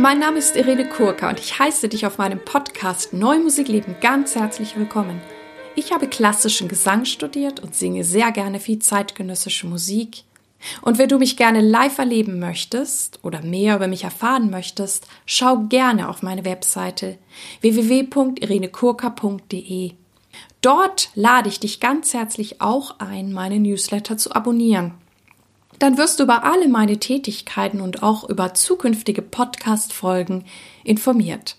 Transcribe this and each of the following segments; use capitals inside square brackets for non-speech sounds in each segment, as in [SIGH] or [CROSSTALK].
Mein Name ist Irene Kurka und ich heiße dich auf meinem Podcast Neumusikleben ganz herzlich willkommen. Ich habe klassischen Gesang studiert und singe sehr gerne viel zeitgenössische Musik. Und wenn du mich gerne live erleben möchtest oder mehr über mich erfahren möchtest, schau gerne auf meine Webseite www.irenekurka.de. Dort lade ich dich ganz herzlich auch ein, meine Newsletter zu abonnieren dann wirst du über alle meine Tätigkeiten und auch über zukünftige Podcast-Folgen informiert.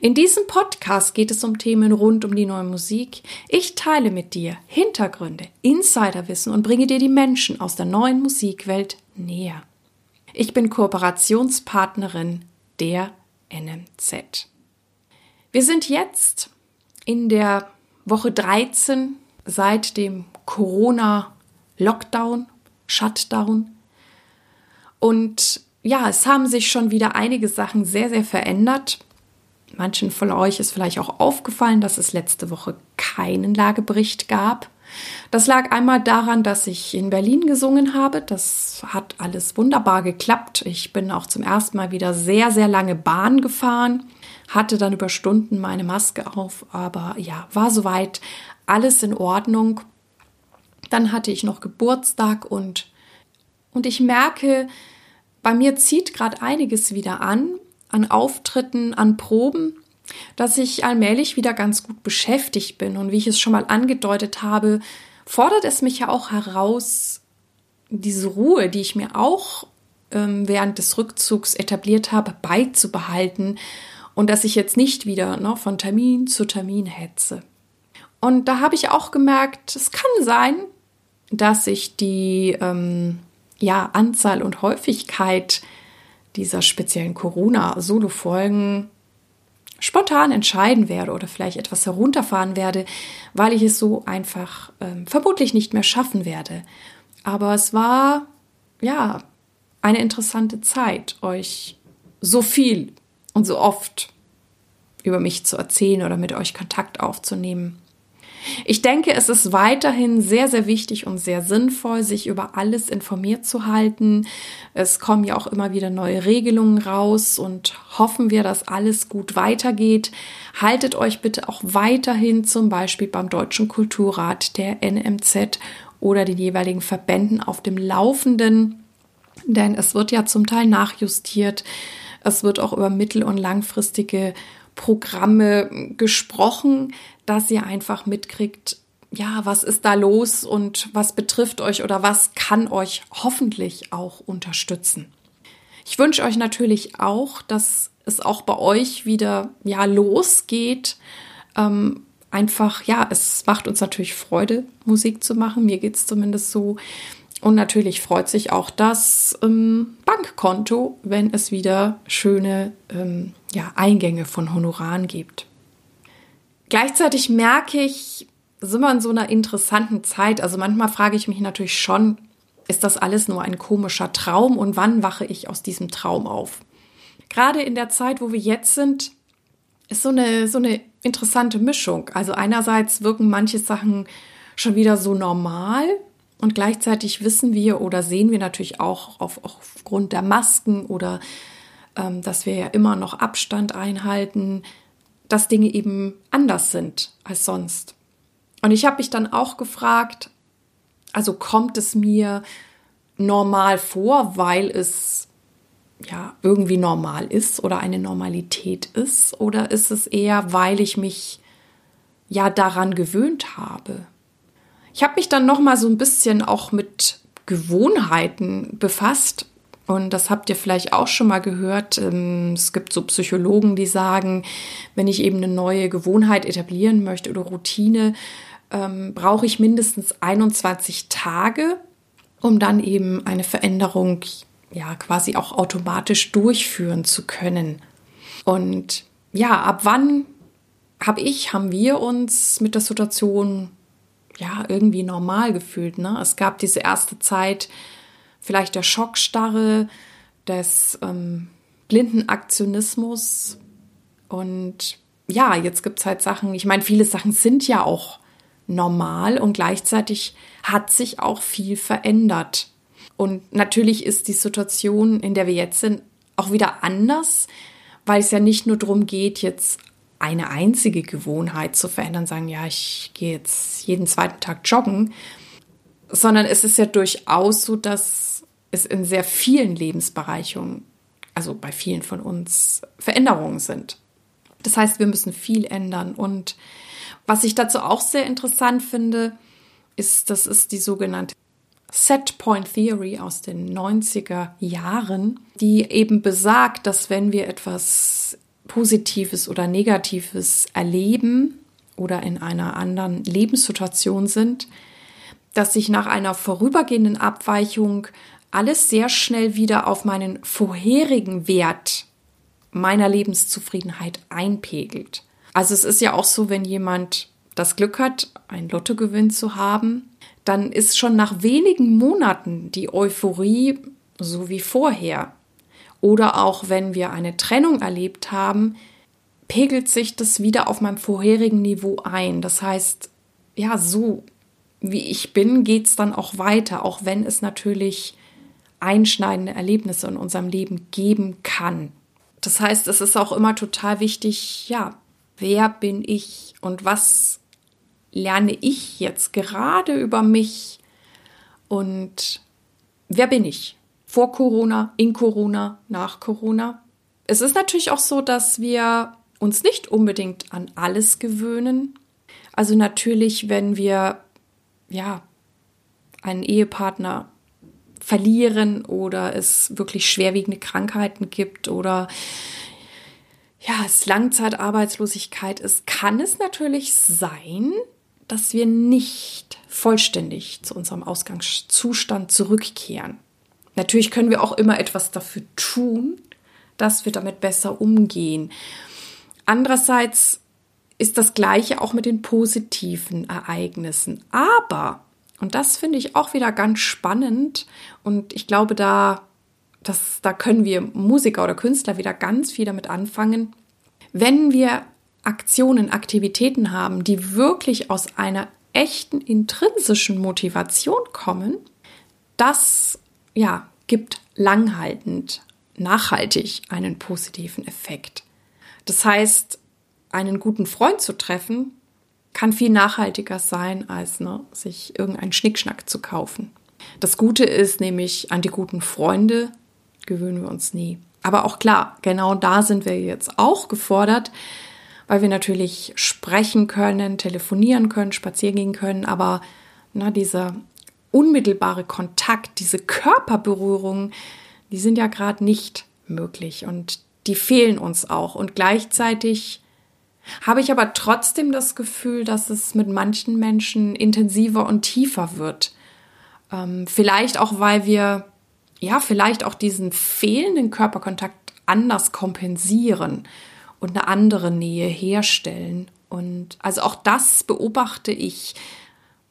In diesem Podcast geht es um Themen rund um die neue Musik. Ich teile mit dir Hintergründe, Insiderwissen und bringe dir die Menschen aus der neuen Musikwelt näher. Ich bin Kooperationspartnerin der NMZ. Wir sind jetzt in der Woche 13 seit dem Corona-Lockdown Shutdown. Und ja, es haben sich schon wieder einige Sachen sehr, sehr verändert. Manchen von euch ist vielleicht auch aufgefallen, dass es letzte Woche keinen Lagebericht gab. Das lag einmal daran, dass ich in Berlin gesungen habe. Das hat alles wunderbar geklappt. Ich bin auch zum ersten Mal wieder sehr, sehr lange Bahn gefahren, hatte dann über Stunden meine Maske auf, aber ja, war soweit alles in Ordnung. Dann hatte ich noch Geburtstag und, und ich merke, bei mir zieht gerade einiges wieder an, an Auftritten, an Proben, dass ich allmählich wieder ganz gut beschäftigt bin. Und wie ich es schon mal angedeutet habe, fordert es mich ja auch heraus, diese Ruhe, die ich mir auch ähm, während des Rückzugs etabliert habe, beizubehalten und dass ich jetzt nicht wieder ne, von Termin zu Termin hetze. Und da habe ich auch gemerkt, es kann sein, dass sich die ähm, ja, Anzahl und Häufigkeit dieser speziellen Corona-Solo-Folgen spontan entscheiden werde oder vielleicht etwas herunterfahren werde, weil ich es so einfach ähm, vermutlich nicht mehr schaffen werde. Aber es war ja eine interessante Zeit, euch so viel und so oft über mich zu erzählen oder mit euch Kontakt aufzunehmen. Ich denke, es ist weiterhin sehr, sehr wichtig und sehr sinnvoll, sich über alles informiert zu halten. Es kommen ja auch immer wieder neue Regelungen raus und hoffen wir, dass alles gut weitergeht. Haltet euch bitte auch weiterhin zum Beispiel beim Deutschen Kulturrat, der NMZ oder den jeweiligen Verbänden auf dem Laufenden, denn es wird ja zum Teil nachjustiert. Es wird auch über mittel- und langfristige Programme gesprochen, dass ihr einfach mitkriegt, ja, was ist da los und was betrifft euch oder was kann euch hoffentlich auch unterstützen. Ich wünsche euch natürlich auch, dass es auch bei euch wieder ja losgeht. Ähm, einfach, ja, es macht uns natürlich Freude, Musik zu machen. Mir geht es zumindest so. Und natürlich freut sich auch das ähm, Bankkonto, wenn es wieder schöne ähm, ja, Eingänge von Honoraren gibt. Gleichzeitig merke ich, sind wir in so einer interessanten Zeit. Also manchmal frage ich mich natürlich schon, ist das alles nur ein komischer Traum und wann wache ich aus diesem Traum auf? Gerade in der Zeit, wo wir jetzt sind, ist so eine, so eine interessante Mischung. Also einerseits wirken manche Sachen schon wieder so normal, und gleichzeitig wissen wir oder sehen wir natürlich auch auf, aufgrund der Masken oder dass wir ja immer noch Abstand einhalten, dass Dinge eben anders sind als sonst. Und ich habe mich dann auch gefragt, also kommt es mir normal vor, weil es ja irgendwie normal ist oder eine Normalität ist, oder ist es eher, weil ich mich ja daran gewöhnt habe? Ich habe mich dann noch mal so ein bisschen auch mit Gewohnheiten befasst und das habt ihr vielleicht auch schon mal gehört. Ähm, es gibt so Psychologen, die sagen, wenn ich eben eine neue Gewohnheit etablieren möchte oder Routine, ähm, brauche ich mindestens 21 Tage, um dann eben eine Veränderung ja quasi auch automatisch durchführen zu können. Und ja, ab wann habe ich, haben wir uns mit der Situation ja, irgendwie normal gefühlt. Ne? Es gab diese erste Zeit vielleicht der Schockstarre, des ähm, blinden Aktionismus. Und ja, jetzt gibt es halt Sachen, ich meine, viele Sachen sind ja auch normal und gleichzeitig hat sich auch viel verändert. Und natürlich ist die Situation, in der wir jetzt sind, auch wieder anders, weil es ja nicht nur darum geht, jetzt eine einzige Gewohnheit zu verändern, sagen, ja, ich gehe jetzt jeden zweiten Tag joggen, sondern es ist ja durchaus so, dass es in sehr vielen Lebensbereichen, also bei vielen von uns, Veränderungen sind. Das heißt, wir müssen viel ändern. Und was ich dazu auch sehr interessant finde, ist, das ist die sogenannte Set Point Theory aus den 90er Jahren, die eben besagt, dass wenn wir etwas Positives oder Negatives erleben oder in einer anderen Lebenssituation sind, dass sich nach einer vorübergehenden Abweichung alles sehr schnell wieder auf meinen vorherigen Wert meiner Lebenszufriedenheit einpegelt. Also es ist ja auch so, wenn jemand das Glück hat, einen Lottogewinn zu haben, dann ist schon nach wenigen Monaten die Euphorie so wie vorher. Oder auch wenn wir eine Trennung erlebt haben, pegelt sich das wieder auf meinem vorherigen Niveau ein. Das heißt, ja, so wie ich bin, geht es dann auch weiter, auch wenn es natürlich einschneidende Erlebnisse in unserem Leben geben kann. Das heißt, es ist auch immer total wichtig, ja, wer bin ich und was lerne ich jetzt gerade über mich und wer bin ich? Vor Corona, in Corona, nach Corona. Es ist natürlich auch so, dass wir uns nicht unbedingt an alles gewöhnen. Also natürlich, wenn wir ja einen Ehepartner verlieren oder es wirklich schwerwiegende Krankheiten gibt oder ja, es Langzeitarbeitslosigkeit ist, kann es natürlich sein, dass wir nicht vollständig zu unserem Ausgangszustand zurückkehren. Natürlich können wir auch immer etwas dafür tun, dass wir damit besser umgehen. Andererseits ist das Gleiche auch mit den positiven Ereignissen. Aber und das finde ich auch wieder ganz spannend. Und ich glaube, da, das, da können wir Musiker oder Künstler wieder ganz viel damit anfangen. Wenn wir Aktionen, Aktivitäten haben, die wirklich aus einer echten intrinsischen Motivation kommen, das ja, gibt langhaltend, nachhaltig einen positiven Effekt. Das heißt, einen guten Freund zu treffen, kann viel nachhaltiger sein, als ne, sich irgendeinen Schnickschnack zu kaufen. Das Gute ist nämlich, an die guten Freunde gewöhnen wir uns nie. Aber auch klar, genau da sind wir jetzt auch gefordert, weil wir natürlich sprechen können, telefonieren können, spazieren gehen können, aber na, dieser unmittelbare Kontakt, diese Körperberührung, die sind ja gerade nicht möglich und die fehlen uns auch. Und gleichzeitig habe ich aber trotzdem das Gefühl, dass es mit manchen Menschen intensiver und tiefer wird. Ähm, vielleicht auch, weil wir, ja, vielleicht auch diesen fehlenden Körperkontakt anders kompensieren und eine andere Nähe herstellen. Und also auch das beobachte ich.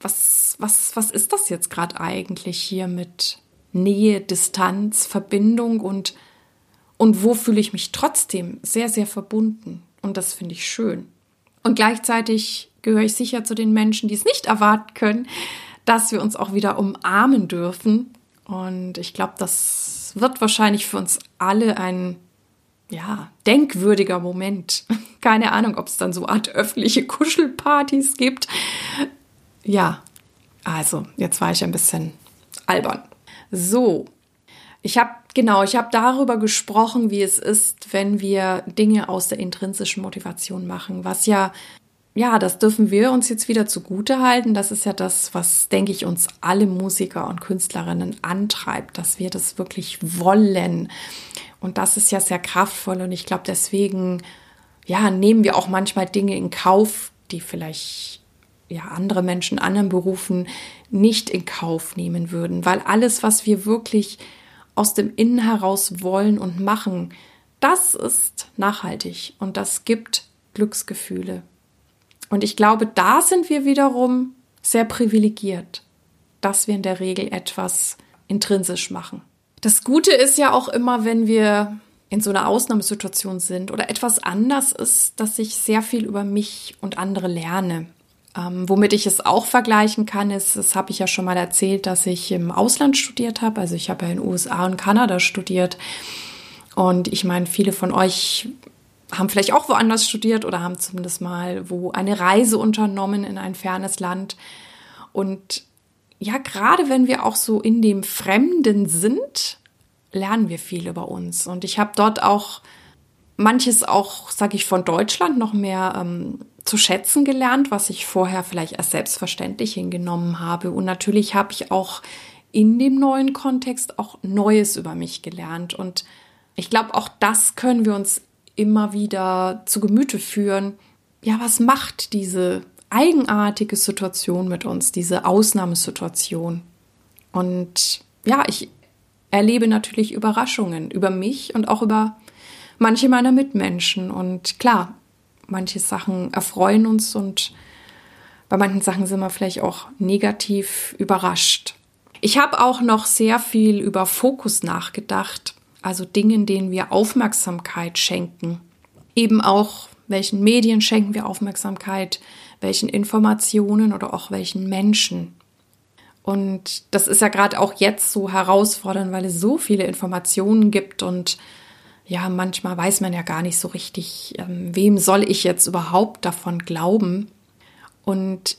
Was, was, was ist das jetzt gerade eigentlich hier mit Nähe, Distanz, Verbindung und, und wo fühle ich mich trotzdem sehr, sehr verbunden? Und das finde ich schön. Und gleichzeitig gehöre ich sicher zu den Menschen, die es nicht erwarten können, dass wir uns auch wieder umarmen dürfen. Und ich glaube, das wird wahrscheinlich für uns alle ein ja, denkwürdiger Moment. [LAUGHS] Keine Ahnung, ob es dann so Art öffentliche Kuschelpartys gibt. Ja, also, jetzt war ich ein bisschen albern. So, ich habe genau, ich habe darüber gesprochen, wie es ist, wenn wir Dinge aus der intrinsischen Motivation machen, was ja ja, das dürfen wir uns jetzt wieder zugute halten. Das ist ja das, was, denke ich, uns alle Musiker und Künstlerinnen antreibt, dass wir das wirklich wollen. Und das ist ja sehr kraftvoll. Und ich glaube, deswegen, ja, nehmen wir auch manchmal Dinge in Kauf, die vielleicht, ja, andere Menschen, anderen Berufen nicht in Kauf nehmen würden. Weil alles, was wir wirklich aus dem Innen heraus wollen und machen, das ist nachhaltig und das gibt Glücksgefühle. Und ich glaube, da sind wir wiederum sehr privilegiert, dass wir in der Regel etwas intrinsisch machen. Das Gute ist ja auch immer, wenn wir in so einer Ausnahmesituation sind oder etwas anders ist, dass ich sehr viel über mich und andere lerne. Ähm, womit ich es auch vergleichen kann, ist, das habe ich ja schon mal erzählt, dass ich im Ausland studiert habe. Also ich habe ja in USA und Kanada studiert. Und ich meine, viele von euch haben vielleicht auch woanders studiert oder haben zumindest mal wo eine Reise unternommen in ein fernes Land. Und ja, gerade wenn wir auch so in dem Fremden sind, lernen wir viel über uns. Und ich habe dort auch manches auch, sage ich, von Deutschland noch mehr ähm, zu schätzen gelernt, was ich vorher vielleicht als selbstverständlich hingenommen habe. Und natürlich habe ich auch in dem neuen Kontext auch Neues über mich gelernt. Und ich glaube, auch das können wir uns immer wieder zu Gemüte führen. Ja, was macht diese eigenartige Situation mit uns, diese Ausnahmesituation? Und ja, ich erlebe natürlich Überraschungen über mich und auch über manche meiner Mitmenschen. Und klar, manche Sachen erfreuen uns und bei manchen Sachen sind wir vielleicht auch negativ überrascht. Ich habe auch noch sehr viel über Fokus nachgedacht also Dingen, denen wir Aufmerksamkeit schenken. Eben auch, welchen Medien schenken wir Aufmerksamkeit, welchen Informationen oder auch welchen Menschen. Und das ist ja gerade auch jetzt so herausfordernd, weil es so viele Informationen gibt und ja, manchmal weiß man ja gar nicht so richtig, ähm, wem soll ich jetzt überhaupt davon glauben. Und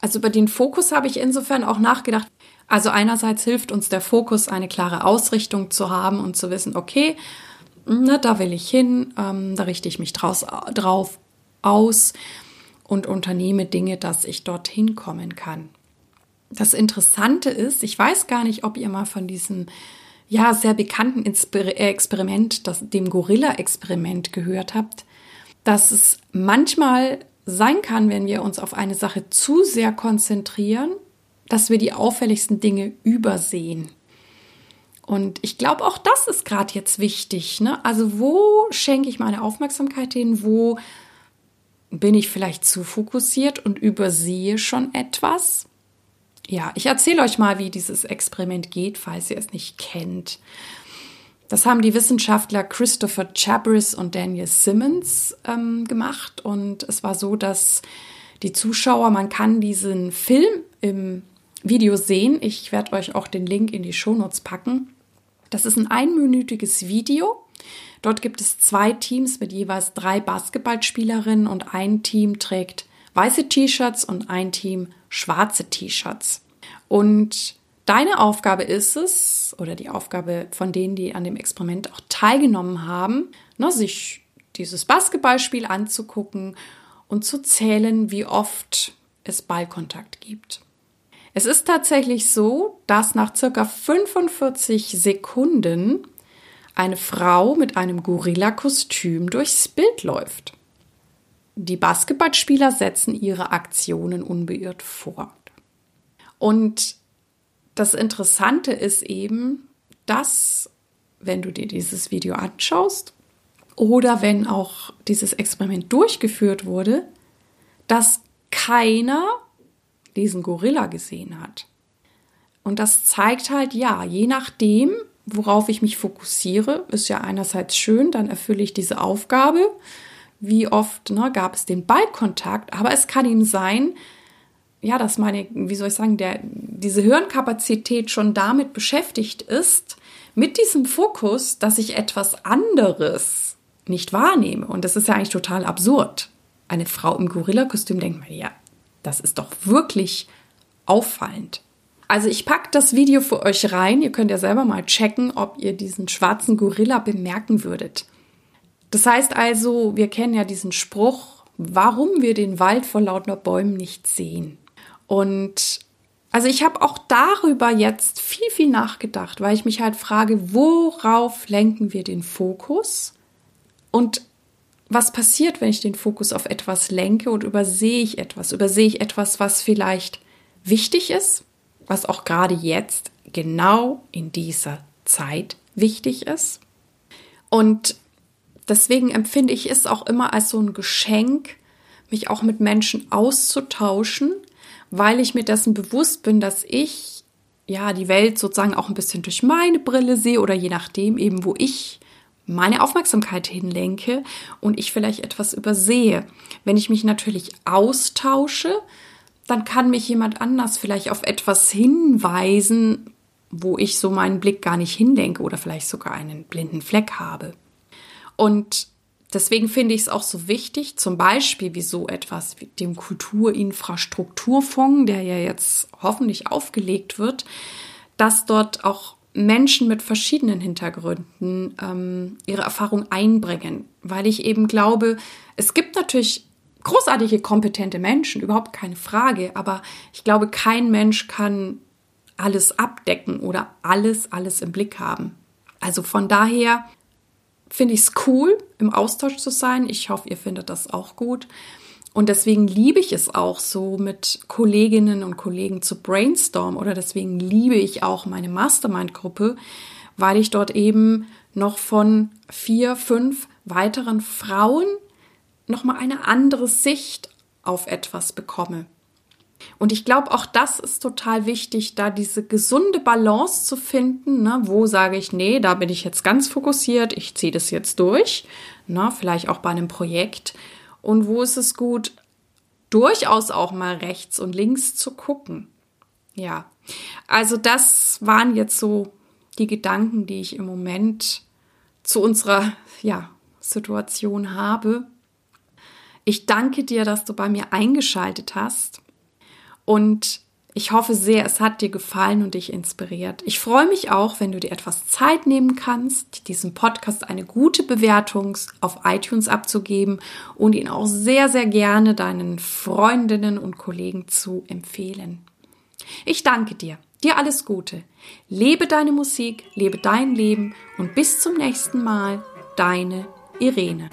also über den Fokus habe ich insofern auch nachgedacht, also einerseits hilft uns der Fokus, eine klare Ausrichtung zu haben und zu wissen, okay, na, da will ich hin, ähm, da richte ich mich draus, drauf aus und unternehme Dinge, dass ich dorthin kommen kann. Das Interessante ist, ich weiß gar nicht, ob ihr mal von diesem ja sehr bekannten Experiment, das, dem Gorilla-Experiment gehört habt, dass es manchmal sein kann, wenn wir uns auf eine Sache zu sehr konzentrieren, dass wir die auffälligsten Dinge übersehen. Und ich glaube, auch das ist gerade jetzt wichtig. Ne? Also wo schenke ich meine Aufmerksamkeit hin? Wo bin ich vielleicht zu fokussiert und übersehe schon etwas? Ja, ich erzähle euch mal, wie dieses Experiment geht, falls ihr es nicht kennt. Das haben die Wissenschaftler Christopher Chabris und Daniel Simmons ähm, gemacht. Und es war so, dass die Zuschauer, man kann diesen Film im Video sehen. Ich werde euch auch den Link in die Shownotes packen. Das ist ein einminütiges Video. Dort gibt es zwei Teams mit jeweils drei Basketballspielerinnen und ein Team trägt weiße T-Shirts und ein Team schwarze T-Shirts. Und deine Aufgabe ist es, oder die Aufgabe von denen, die an dem Experiment auch teilgenommen haben, ne, sich dieses Basketballspiel anzugucken und zu zählen, wie oft es Ballkontakt gibt. Es ist tatsächlich so, dass nach circa 45 Sekunden eine Frau mit einem Gorilla-Kostüm durchs Bild läuft. Die Basketballspieler setzen ihre Aktionen unbeirrt fort. Und das Interessante ist eben, dass, wenn du dir dieses Video anschaust oder wenn auch dieses Experiment durchgeführt wurde, dass keiner diesen Gorilla gesehen hat. Und das zeigt halt, ja, je nachdem, worauf ich mich fokussiere, ist ja einerseits schön, dann erfülle ich diese Aufgabe. Wie oft ne, gab es den Ballkontakt, aber es kann ihm sein, ja, dass meine, wie soll ich sagen, der, diese Hirnkapazität schon damit beschäftigt ist, mit diesem Fokus, dass ich etwas anderes nicht wahrnehme. Und das ist ja eigentlich total absurd. Eine Frau im Gorilla-Kostüm denkt man, ja, das ist doch wirklich auffallend. Also ich packe das Video für euch rein. Ihr könnt ja selber mal checken, ob ihr diesen schwarzen Gorilla bemerken würdet. Das heißt also, wir kennen ja diesen Spruch, warum wir den Wald vor lauter Bäumen nicht sehen. Und also ich habe auch darüber jetzt viel, viel nachgedacht, weil ich mich halt frage, worauf lenken wir den Fokus? Und was passiert, wenn ich den Fokus auf etwas lenke und übersehe ich etwas? Übersehe ich etwas, was vielleicht wichtig ist, was auch gerade jetzt, genau in dieser Zeit wichtig ist? Und deswegen empfinde ich es auch immer als so ein Geschenk, mich auch mit Menschen auszutauschen, weil ich mir dessen bewusst bin, dass ich ja die Welt sozusagen auch ein bisschen durch meine Brille sehe oder je nachdem eben, wo ich meine Aufmerksamkeit hinlenke und ich vielleicht etwas übersehe. Wenn ich mich natürlich austausche, dann kann mich jemand anders vielleicht auf etwas hinweisen, wo ich so meinen Blick gar nicht hinlenke oder vielleicht sogar einen blinden Fleck habe. Und deswegen finde ich es auch so wichtig, zum Beispiel wie so etwas wie dem Kulturinfrastrukturfonds, der ja jetzt hoffentlich aufgelegt wird, dass dort auch Menschen mit verschiedenen Hintergründen ähm, ihre Erfahrung einbringen, weil ich eben glaube, es gibt natürlich großartige, kompetente Menschen, überhaupt keine Frage, aber ich glaube, kein Mensch kann alles abdecken oder alles, alles im Blick haben. Also von daher finde ich es cool, im Austausch zu sein. Ich hoffe, ihr findet das auch gut. Und deswegen liebe ich es auch so, mit Kolleginnen und Kollegen zu brainstormen oder deswegen liebe ich auch meine Mastermind-Gruppe, weil ich dort eben noch von vier, fünf weiteren Frauen nochmal eine andere Sicht auf etwas bekomme. Und ich glaube, auch das ist total wichtig, da diese gesunde Balance zu finden. Ne? Wo sage ich, nee, da bin ich jetzt ganz fokussiert, ich ziehe das jetzt durch. Ne? Vielleicht auch bei einem Projekt. Und wo ist es gut, durchaus auch mal rechts und links zu gucken. Ja, also das waren jetzt so die Gedanken, die ich im Moment zu unserer ja, Situation habe. Ich danke dir, dass du bei mir eingeschaltet hast und ich hoffe sehr, es hat dir gefallen und dich inspiriert. Ich freue mich auch, wenn du dir etwas Zeit nehmen kannst, diesem Podcast eine gute Bewertung auf iTunes abzugeben und ihn auch sehr, sehr gerne deinen Freundinnen und Kollegen zu empfehlen. Ich danke dir. Dir alles Gute. Lebe deine Musik, lebe dein Leben und bis zum nächsten Mal, deine Irene.